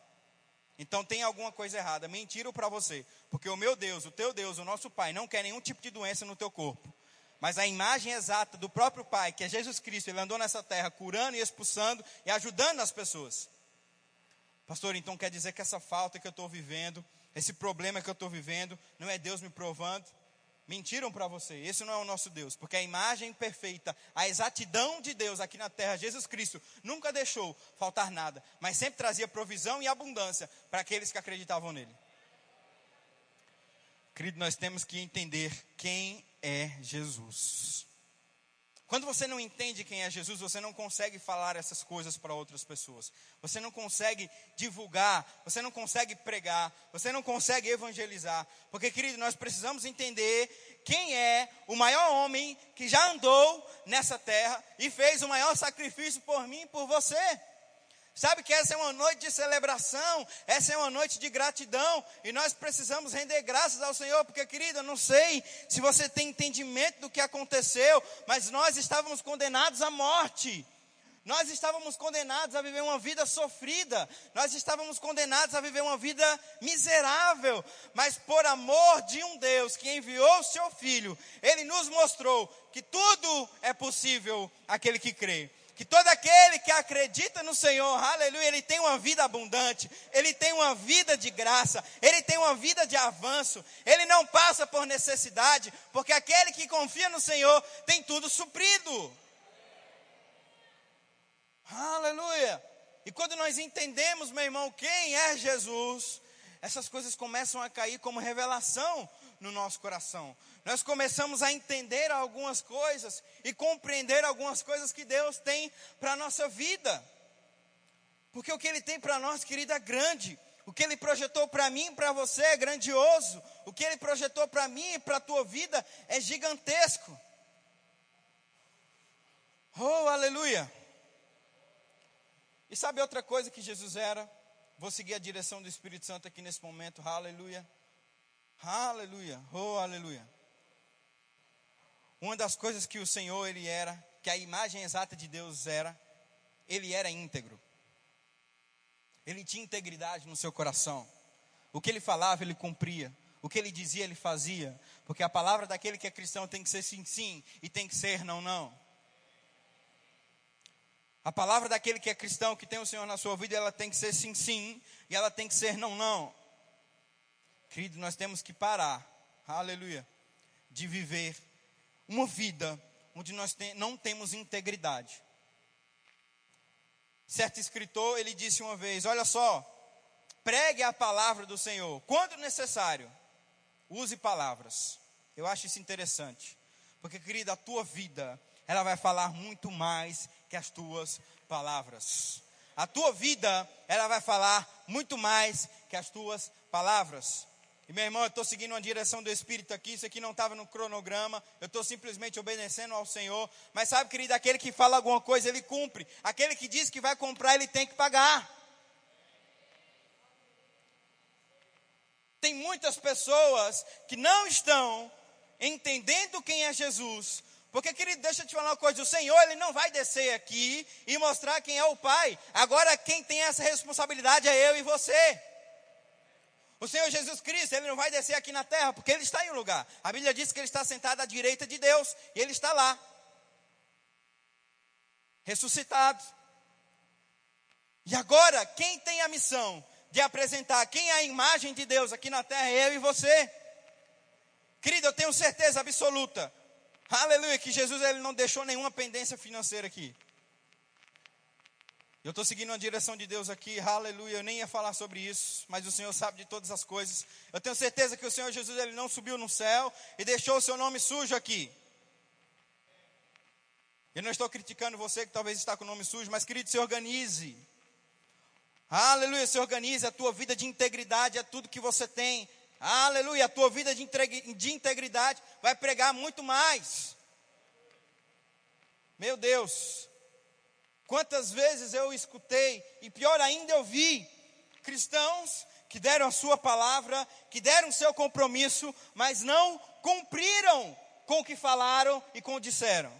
Então tem alguma coisa errada. Mentira para você. Porque o meu Deus, o teu Deus, o nosso Pai, não quer nenhum tipo de doença no teu corpo. Mas a imagem exata do próprio Pai, que é Jesus Cristo, ele andou nessa terra curando e expulsando e ajudando as pessoas. Pastor, então quer dizer que essa falta que eu estou vivendo, esse problema que eu estou vivendo, não é Deus me provando? Mentiram para você, esse não é o nosso Deus, porque a imagem perfeita, a exatidão de Deus aqui na terra, Jesus Cristo, nunca deixou faltar nada, mas sempre trazia provisão e abundância para aqueles que acreditavam nele. Querido, nós temos que entender quem é Jesus. Quando você não entende quem é Jesus, você não consegue falar essas coisas para outras pessoas. Você não consegue divulgar, você não consegue pregar, você não consegue evangelizar. Porque, querido, nós precisamos entender quem é o maior homem que já andou nessa terra e fez o maior sacrifício por mim e por você. Sabe que essa é uma noite de celebração, essa é uma noite de gratidão, e nós precisamos render graças ao Senhor, porque, querida, eu não sei se você tem entendimento do que aconteceu, mas nós estávamos condenados à morte. Nós estávamos condenados a viver uma vida sofrida, nós estávamos condenados a viver uma vida miserável, mas por amor de um Deus que enviou o seu Filho, Ele nos mostrou que tudo é possível aquele que crê que todo aquele que acredita no Senhor, aleluia, ele tem uma vida abundante, ele tem uma vida de graça, ele tem uma vida de avanço, ele não passa por necessidade, porque aquele que confia no Senhor tem tudo suprido. Aleluia! E quando nós entendemos, meu irmão, quem é Jesus, essas coisas começam a cair como revelação no nosso coração. Nós começamos a entender algumas coisas e compreender algumas coisas que Deus tem para a nossa vida. Porque o que Ele tem para nós, querida, é grande. O que Ele projetou para mim e para você é grandioso. O que Ele projetou para mim e para a tua vida é gigantesco. Oh, aleluia! E sabe outra coisa que Jesus era? Vou seguir a direção do Espírito Santo aqui nesse momento. Aleluia. Aleluia. Oh, aleluia. Uma das coisas que o Senhor ele era, que a imagem exata de Deus era, ele era íntegro. Ele tinha integridade no seu coração. O que ele falava, ele cumpria. O que ele dizia, ele fazia. Porque a palavra daquele que é cristão tem que ser sim, sim, e tem que ser não, não. A palavra daquele que é cristão, que tem o Senhor na sua vida, ela tem que ser sim, sim, e ela tem que ser não, não. Querido, nós temos que parar, aleluia, de viver uma vida onde nós não temos integridade. Certo escritor, ele disse uma vez: Olha só, pregue a palavra do Senhor, quando necessário, use palavras. Eu acho isso interessante, porque, querida, a tua vida, ela vai falar muito mais que as tuas palavras. A tua vida, ela vai falar muito mais que as tuas palavras. E meu irmão, eu estou seguindo uma direção do Espírito aqui, isso aqui não estava no cronograma, eu estou simplesmente obedecendo ao Senhor. Mas sabe, querido, aquele que fala alguma coisa, ele cumpre. Aquele que diz que vai comprar, ele tem que pagar. muitas pessoas que não estão entendendo quem é Jesus. Porque, querido, deixa eu te falar uma coisa: o Senhor, Ele não vai descer aqui e mostrar quem é o Pai. Agora, quem tem essa responsabilidade é eu e você. O Senhor Jesus Cristo, Ele não vai descer aqui na terra, porque Ele está em um lugar. A Bíblia diz que Ele está sentado à direita de Deus, e Ele está lá. Ressuscitado. E agora, quem tem a missão de apresentar quem é a imagem de Deus aqui na terra é eu e você. Querido, eu tenho certeza absoluta, aleluia, que Jesus ele não deixou nenhuma pendência financeira aqui. Eu estou seguindo a direção de Deus aqui, aleluia. Eu nem ia falar sobre isso, mas o Senhor sabe de todas as coisas. Eu tenho certeza que o Senhor Jesus ele não subiu no céu e deixou o seu nome sujo aqui. Eu não estou criticando você que talvez está com o nome sujo, mas querido, se organize. Aleluia, se organize. A tua vida de integridade é tudo que você tem. Aleluia, a tua vida de, de integridade vai pregar muito mais. Meu Deus, quantas vezes eu escutei, e pior ainda eu vi, cristãos que deram a sua palavra, que deram o seu compromisso, mas não cumpriram com o que falaram e com o disseram.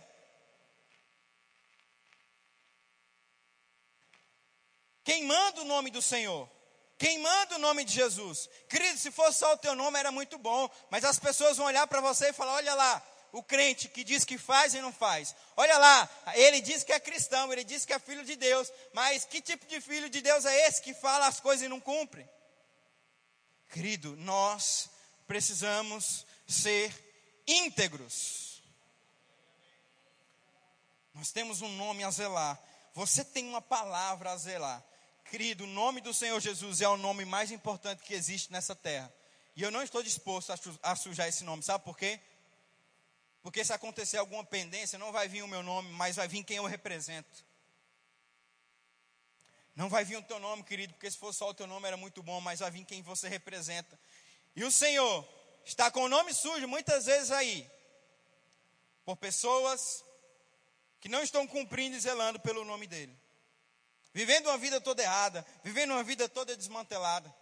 Queimando o nome do Senhor queimando o nome de Jesus. Querido, se fosse só o teu nome era muito bom, mas as pessoas vão olhar para você e falar: olha lá, o crente que diz que faz e não faz. Olha lá, ele diz que é cristão, ele diz que é filho de Deus, mas que tipo de filho de Deus é esse que fala as coisas e não cumpre? Querido, nós precisamos ser íntegros. Nós temos um nome a zelar. Você tem uma palavra a zelar. Querido, o nome do Senhor Jesus é o nome mais importante que existe nessa terra. E eu não estou disposto a sujar esse nome, sabe por quê? Porque se acontecer alguma pendência, não vai vir o meu nome, mas vai vir quem eu represento. Não vai vir o teu nome, querido, porque se fosse só o teu nome era muito bom, mas vai vir quem você representa. E o Senhor está com o nome sujo muitas vezes aí, por pessoas que não estão cumprindo e zelando pelo nome dEle vivendo uma vida toda errada, vivendo uma vida toda desmantelada.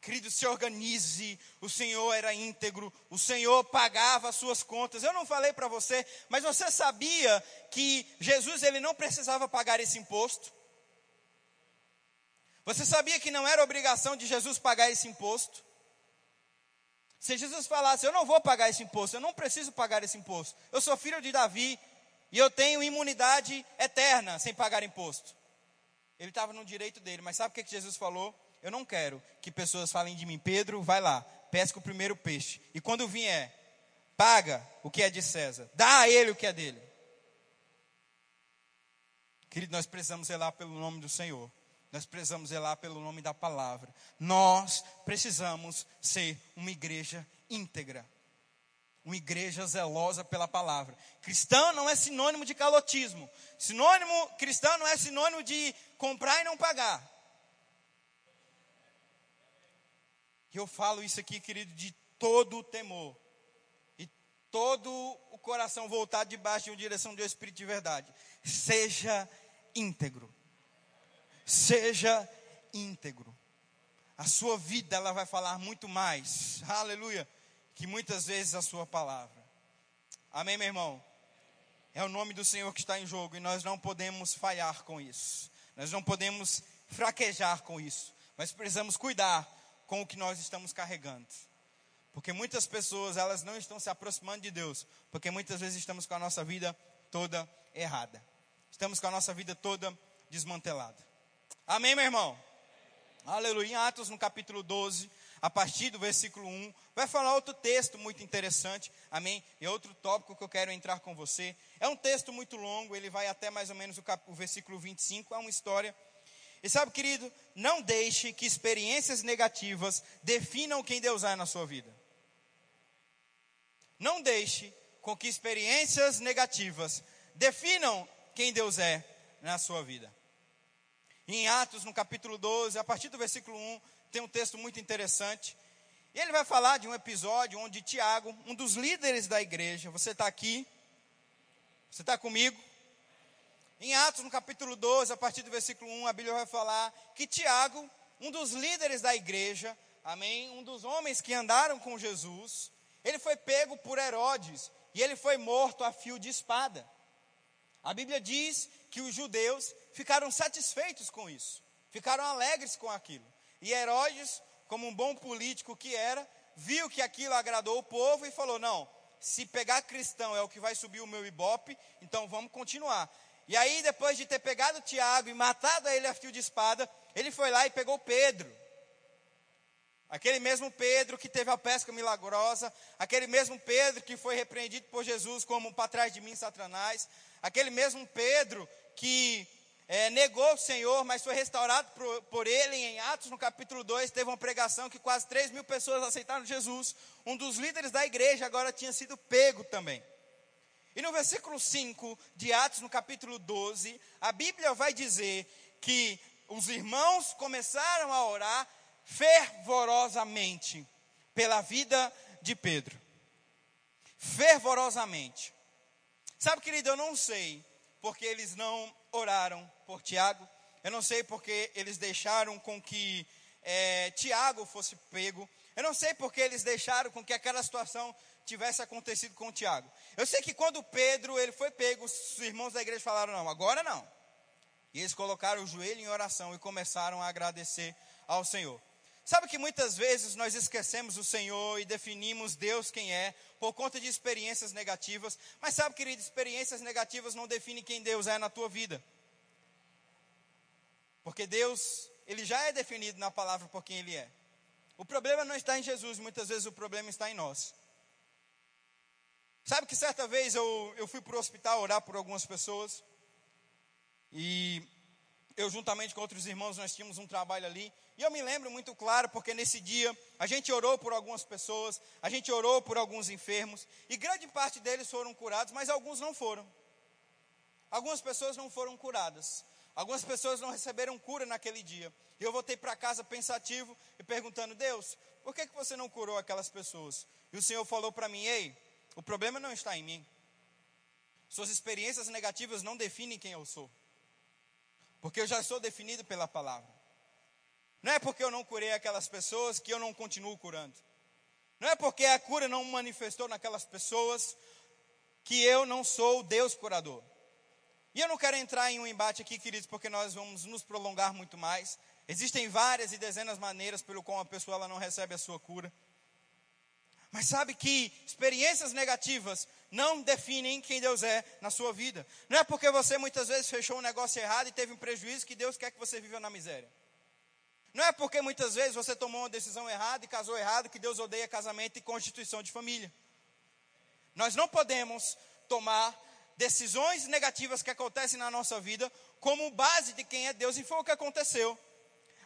Querido, se organize. O Senhor era íntegro, o Senhor pagava as suas contas. Eu não falei para você, mas você sabia que Jesus ele não precisava pagar esse imposto? Você sabia que não era obrigação de Jesus pagar esse imposto? Se Jesus falasse, eu não vou pagar esse imposto, eu não preciso pagar esse imposto. Eu sou filho de Davi e eu tenho imunidade eterna sem pagar imposto. Ele estava no direito dele, mas sabe o que, que Jesus falou? Eu não quero que pessoas falem de mim, Pedro, vai lá, pesca o primeiro peixe. E quando vier, paga o que é de César, dá a ele o que é dele. Querido, nós precisamos zelar pelo nome do Senhor. Nós precisamos zelar pelo nome da palavra. Nós precisamos ser uma igreja íntegra. Uma igreja zelosa pela palavra. Cristão não é sinônimo de calotismo. Sinônimo, cristão não é sinônimo de comprar e não pagar. E eu falo isso aqui, querido, de todo o temor. E todo o coração voltado debaixo de uma direção do Espírito de verdade. Seja íntegro. Seja íntegro. A sua vida ela vai falar muito mais. Aleluia que muitas vezes a sua palavra. Amém, meu irmão? É o nome do Senhor que está em jogo e nós não podemos falhar com isso. Nós não podemos fraquejar com isso. Mas precisamos cuidar com o que nós estamos carregando. Porque muitas pessoas, elas não estão se aproximando de Deus, porque muitas vezes estamos com a nossa vida toda errada. Estamos com a nossa vida toda desmantelada. Amém, meu irmão? Aleluia. Em Atos, no capítulo 12, a partir do versículo 1, vai falar outro texto muito interessante, amém? E outro tópico que eu quero entrar com você. É um texto muito longo, ele vai até mais ou menos o, cap... o versículo 25, é uma história. E sabe, querido, não deixe que experiências negativas definam quem Deus é na sua vida. Não deixe com que experiências negativas definam quem Deus é na sua vida. Em Atos, no capítulo 12, a partir do versículo 1, tem um texto muito interessante. E ele vai falar de um episódio onde Tiago, um dos líderes da igreja, você está aqui? Você está comigo? Em Atos, no capítulo 12, a partir do versículo 1, a Bíblia vai falar que Tiago, um dos líderes da igreja, amém, um dos homens que andaram com Jesus, ele foi pego por Herodes e ele foi morto a fio de espada. A Bíblia diz que os judeus ficaram satisfeitos com isso, ficaram alegres com aquilo. E Herodes, como um bom político que era, viu que aquilo agradou o povo e falou: Não, se pegar cristão é o que vai subir o meu ibope, então vamos continuar. E aí, depois de ter pegado Tiago e matado ele a fio de espada, ele foi lá e pegou Pedro. Aquele mesmo Pedro que teve a pesca milagrosa, aquele mesmo Pedro que foi repreendido por Jesus como para trás de mim, Satanás, aquele mesmo Pedro que é, negou o Senhor, mas foi restaurado por, por, ele em Atos, no capítulo 2, teve uma pregação que quase 3 mil pessoas aceitaram Jesus. Um dos líderes da igreja agora tinha sido pego também. E no versículo 5 de Atos, no capítulo 12, a Bíblia vai dizer que os irmãos começaram a orar fervorosamente pela vida de Pedro. Fervorosamente. Sabe, querido, eu não sei porque eles não oraram por Tiago. Eu não sei porque eles deixaram com que é, Tiago fosse pego. Eu não sei porque eles deixaram com que aquela situação tivesse acontecido com Tiago. Eu sei que quando Pedro ele foi pego, os irmãos da igreja falaram: não, agora não. E eles colocaram o joelho em oração e começaram a agradecer ao Senhor. Sabe que muitas vezes nós esquecemos o Senhor e definimos Deus quem é por conta de experiências negativas, mas sabe, querido, experiências negativas não definem quem Deus é na tua vida. Porque Deus, ele já é definido na palavra por quem ele é. O problema não está em Jesus, muitas vezes o problema está em nós. Sabe que certa vez eu, eu fui para o hospital orar por algumas pessoas, e eu juntamente com outros irmãos nós tínhamos um trabalho ali, e eu me lembro muito claro, porque nesse dia a gente orou por algumas pessoas, a gente orou por alguns enfermos, e grande parte deles foram curados, mas alguns não foram. Algumas pessoas não foram curadas. Algumas pessoas não receberam cura naquele dia. E eu voltei para casa pensativo e perguntando: Deus, por que, que você não curou aquelas pessoas? E o Senhor falou para mim: Ei, o problema não está em mim. Suas experiências negativas não definem quem eu sou. Porque eu já sou definido pela palavra. Não é porque eu não curei aquelas pessoas que eu não continuo curando. Não é porque a cura não manifestou naquelas pessoas que eu não sou o Deus curador. E eu não quero entrar em um embate aqui, queridos, porque nós vamos nos prolongar muito mais. Existem várias e dezenas de maneiras pelo qual a pessoa ela não recebe a sua cura. Mas sabe que experiências negativas não definem quem Deus é na sua vida. Não é porque você muitas vezes fechou um negócio errado e teve um prejuízo que Deus quer que você viva na miséria. Não é porque muitas vezes você tomou uma decisão errada e casou errado que Deus odeia casamento e constituição de família. Nós não podemos tomar decisões negativas que acontecem na nossa vida como base de quem é Deus, e foi o que aconteceu.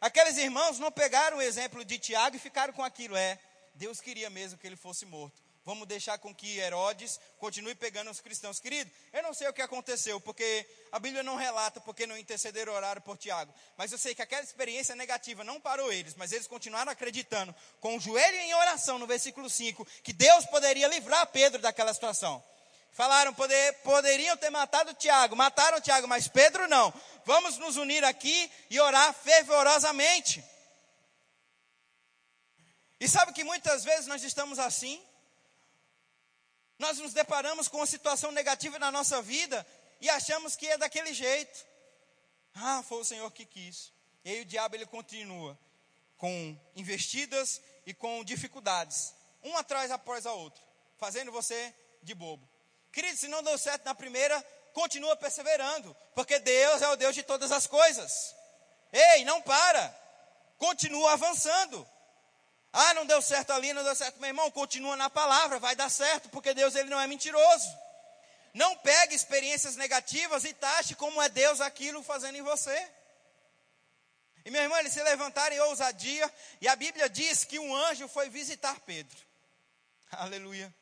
Aqueles irmãos não pegaram o exemplo de Tiago e ficaram com aquilo, é, Deus queria mesmo que ele fosse morto. Vamos deixar com que Herodes continue pegando os cristãos. Querido, eu não sei o que aconteceu, porque a Bíblia não relata porque não intercederam oraram por Tiago. Mas eu sei que aquela experiência negativa não parou eles, mas eles continuaram acreditando, com o joelho em oração, no versículo 5, que Deus poderia livrar Pedro daquela situação. Falaram, poder, poderiam ter matado Tiago, mataram Tiago, mas Pedro não. Vamos nos unir aqui e orar fervorosamente. E sabe que muitas vezes nós estamos assim? Nós nos deparamos com uma situação negativa na nossa vida e achamos que é daquele jeito. Ah, foi o Senhor que quis. E aí o diabo ele continua com investidas e com dificuldades, uma atrás após a outra, fazendo você de bobo. Querido, se não deu certo na primeira, continua perseverando, porque Deus é o Deus de todas as coisas. Ei, não para. Continua avançando. Ah, não deu certo ali, não deu certo, meu irmão, continua na palavra, vai dar certo, porque Deus ele não é mentiroso. Não pegue experiências negativas e taxe como é Deus aquilo fazendo em você. E meu irmão, eles se levantaram em ousadia, e a Bíblia diz que um anjo foi visitar Pedro. Aleluia.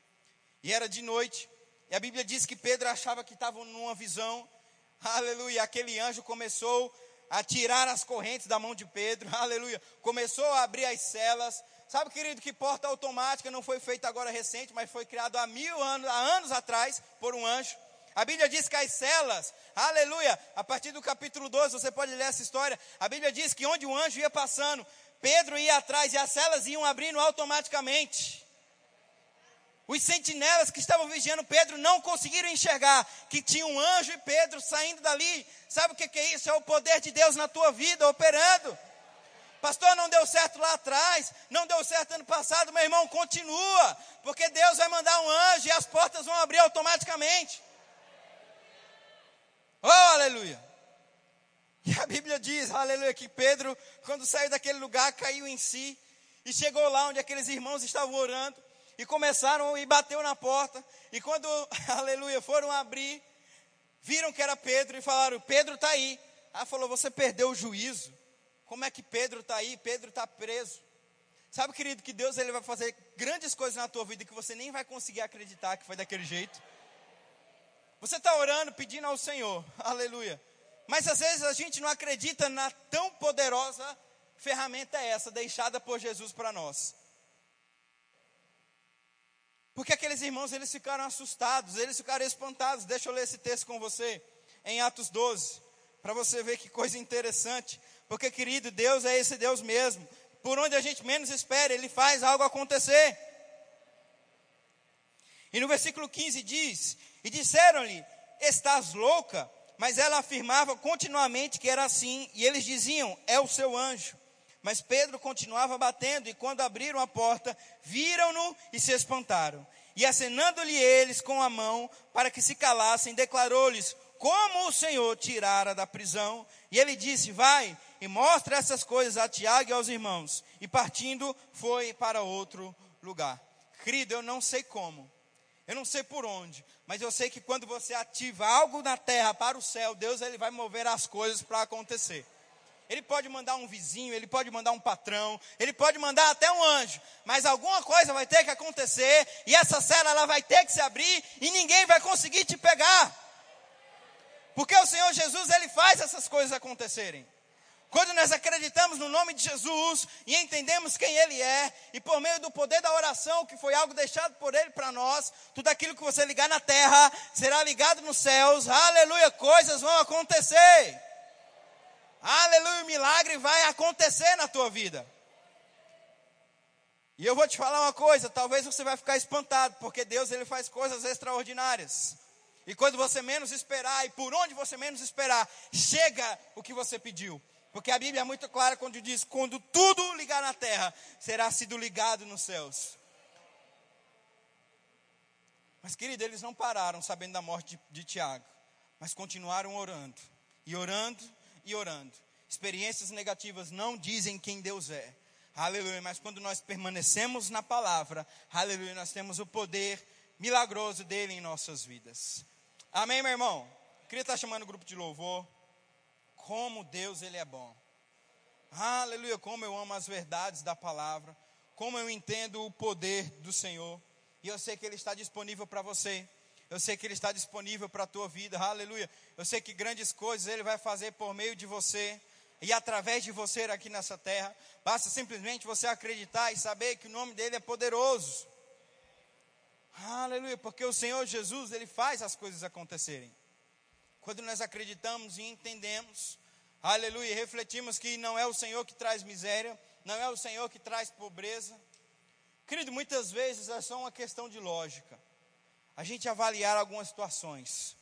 E era de noite, e a Bíblia diz que Pedro achava que estava numa visão. Aleluia. Aquele anjo começou a tirar as correntes da mão de Pedro. Aleluia. Começou a abrir as celas. Sabe, querido, que porta automática não foi feita agora recente, mas foi criado há mil anos, há anos atrás, por um anjo. A Bíblia diz que as celas, aleluia, a partir do capítulo 12, você pode ler essa história. A Bíblia diz que onde o anjo ia passando, Pedro ia atrás e as celas iam abrindo automaticamente. Os sentinelas que estavam vigiando Pedro não conseguiram enxergar que tinha um anjo e Pedro saindo dali. Sabe o que é isso? É o poder de Deus na tua vida operando. Pastor, não deu certo lá atrás, não deu certo ano passado, meu irmão, continua, porque Deus vai mandar um anjo e as portas vão abrir automaticamente. Oh, aleluia! E a Bíblia diz, aleluia, que Pedro, quando saiu daquele lugar, caiu em si e chegou lá onde aqueles irmãos estavam orando e começaram e bateu na porta. E quando, aleluia, foram abrir, viram que era Pedro e falaram: Pedro está aí. Ela falou: Você perdeu o juízo. Como é que Pedro está aí? Pedro está preso. Sabe, querido, que Deus ele vai fazer grandes coisas na tua vida que você nem vai conseguir acreditar que foi daquele jeito. Você está orando, pedindo ao Senhor, aleluia. Mas às vezes a gente não acredita na tão poderosa ferramenta essa, deixada por Jesus para nós. Porque aqueles irmãos, eles ficaram assustados, eles ficaram espantados. Deixa eu ler esse texto com você, em Atos 12, para você ver que coisa interessante. Porque, querido, Deus é esse Deus mesmo. Por onde a gente menos espera, Ele faz algo acontecer. E no versículo 15 diz: E disseram-lhe: Estás louca? Mas ela afirmava continuamente que era assim, e eles diziam: É o seu anjo. Mas Pedro continuava batendo, e quando abriram a porta, viram-no e se espantaram. E acenando-lhe eles com a mão para que se calassem, declarou-lhes como o Senhor tirara da prisão. E ele disse: Vai e mostra essas coisas a Tiago e aos irmãos. E partindo, foi para outro lugar. Querido, eu não sei como, eu não sei por onde, mas eu sei que quando você ativa algo na terra para o céu, Deus ele vai mover as coisas para acontecer. Ele pode mandar um vizinho, ele pode mandar um patrão, ele pode mandar até um anjo, mas alguma coisa vai ter que acontecer e essa cela ela vai ter que se abrir e ninguém vai conseguir te pegar. Porque o Senhor Jesus ele faz essas coisas acontecerem. Quando nós acreditamos no nome de Jesus e entendemos quem Ele é, e por meio do poder da oração, que foi algo deixado por Ele para nós, tudo aquilo que você ligar na terra será ligado nos céus, aleluia, coisas vão acontecer. Aleluia, o milagre vai acontecer na tua vida. E eu vou te falar uma coisa, talvez você vai ficar espantado, porque Deus ele faz coisas extraordinárias. E quando você menos esperar e por onde você menos esperar, chega o que você pediu. Porque a Bíblia é muito clara quando diz: quando tudo ligar na terra, será sido ligado nos céus. Mas, querido, eles não pararam sabendo da morte de, de Tiago, mas continuaram orando, e orando, e orando. Experiências negativas não dizem quem Deus é. Aleluia. Mas quando nós permanecemos na palavra, aleluia, nós temos o poder milagroso dele em nossas vidas. Amém, meu irmão? queria estar chamando o grupo de louvor. Como Deus ele é bom. Aleluia, como eu amo as verdades da palavra, como eu entendo o poder do Senhor. E eu sei que ele está disponível para você. Eu sei que ele está disponível para a tua vida. Aleluia. Eu sei que grandes coisas ele vai fazer por meio de você e através de você aqui nessa terra. Basta simplesmente você acreditar e saber que o nome dele é poderoso. Aleluia, porque o Senhor Jesus, ele faz as coisas acontecerem. Quando nós acreditamos e entendemos, aleluia, refletimos que não é o Senhor que traz miséria, não é o Senhor que traz pobreza. Querido, muitas vezes é só uma questão de lógica. A gente avaliar algumas situações.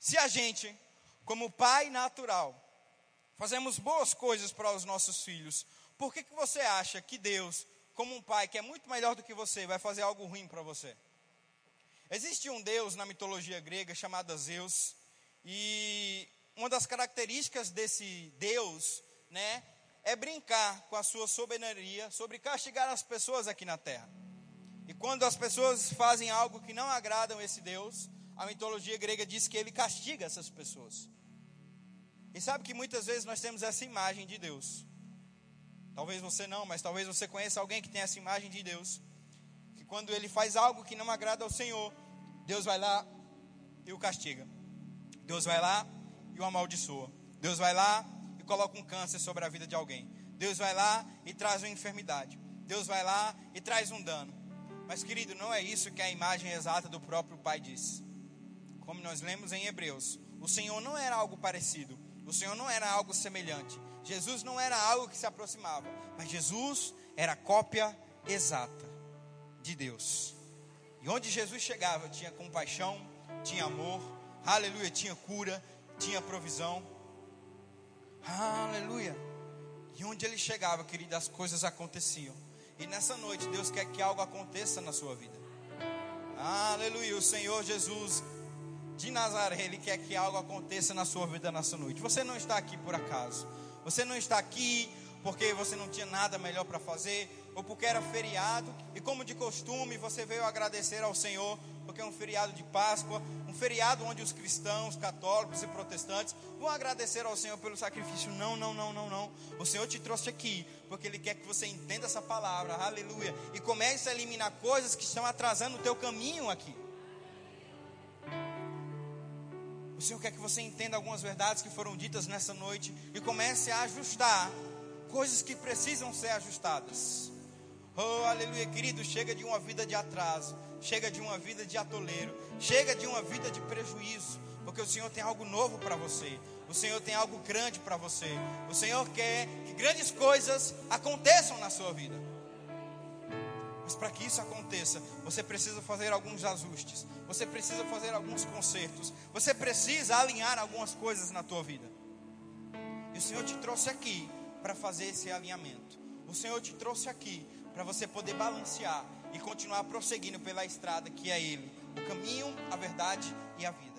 Se a gente, como pai natural, fazemos boas coisas para os nossos filhos, por que, que você acha que Deus, como um pai que é muito melhor do que você, vai fazer algo ruim para você? Existe um deus na mitologia grega chamado Zeus, e uma das características desse deus, né, é brincar com a sua soberania sobre castigar as pessoas aqui na terra. E quando as pessoas fazem algo que não agradam esse deus, a mitologia grega diz que ele castiga essas pessoas. E sabe que muitas vezes nós temos essa imagem de Deus. Talvez você não, mas talvez você conheça alguém que tem essa imagem de Deus. Que quando ele faz algo que não agrada ao Senhor, Deus vai lá e o castiga. Deus vai lá e o amaldiçoa. Deus vai lá e coloca um câncer sobre a vida de alguém. Deus vai lá e traz uma enfermidade. Deus vai lá e traz um dano. Mas, querido, não é isso que a imagem exata do próprio Pai diz. Como nós lemos em Hebreus, o Senhor não era algo parecido, o Senhor não era algo semelhante, Jesus não era algo que se aproximava, mas Jesus era a cópia exata de Deus. E onde Jesus chegava, tinha compaixão, tinha amor, aleluia, tinha cura, tinha provisão. Aleluia. E onde ele chegava, querido, as coisas aconteciam. E nessa noite, Deus quer que algo aconteça na sua vida. Aleluia. O Senhor Jesus de Nazaré, Ele quer que algo aconteça na sua vida nessa noite. Você não está aqui por acaso. Você não está aqui porque você não tinha nada melhor para fazer, ou porque era feriado, e como de costume, você veio agradecer ao Senhor, porque é um feriado de Páscoa, um feriado onde os cristãos, católicos e protestantes vão agradecer ao Senhor pelo sacrifício. Não, não, não, não, não. O Senhor te trouxe aqui, porque Ele quer que você entenda essa palavra, aleluia, e comece a eliminar coisas que estão atrasando o teu caminho aqui. O Senhor quer que você entenda algumas verdades que foram ditas nessa noite e comece a ajustar coisas que precisam ser ajustadas. Oh, aleluia, querido, chega de uma vida de atraso, chega de uma vida de atoleiro, chega de uma vida de prejuízo, porque o Senhor tem algo novo para você. O Senhor tem algo grande para você. O Senhor quer que grandes coisas aconteçam na sua vida. Mas para que isso aconteça, você precisa fazer alguns ajustes, você precisa fazer alguns consertos, você precisa alinhar algumas coisas na tua vida. E o Senhor te trouxe aqui para fazer esse alinhamento. O Senhor te trouxe aqui para você poder balancear e continuar prosseguindo pela estrada que é Ele, o caminho, a verdade e a vida.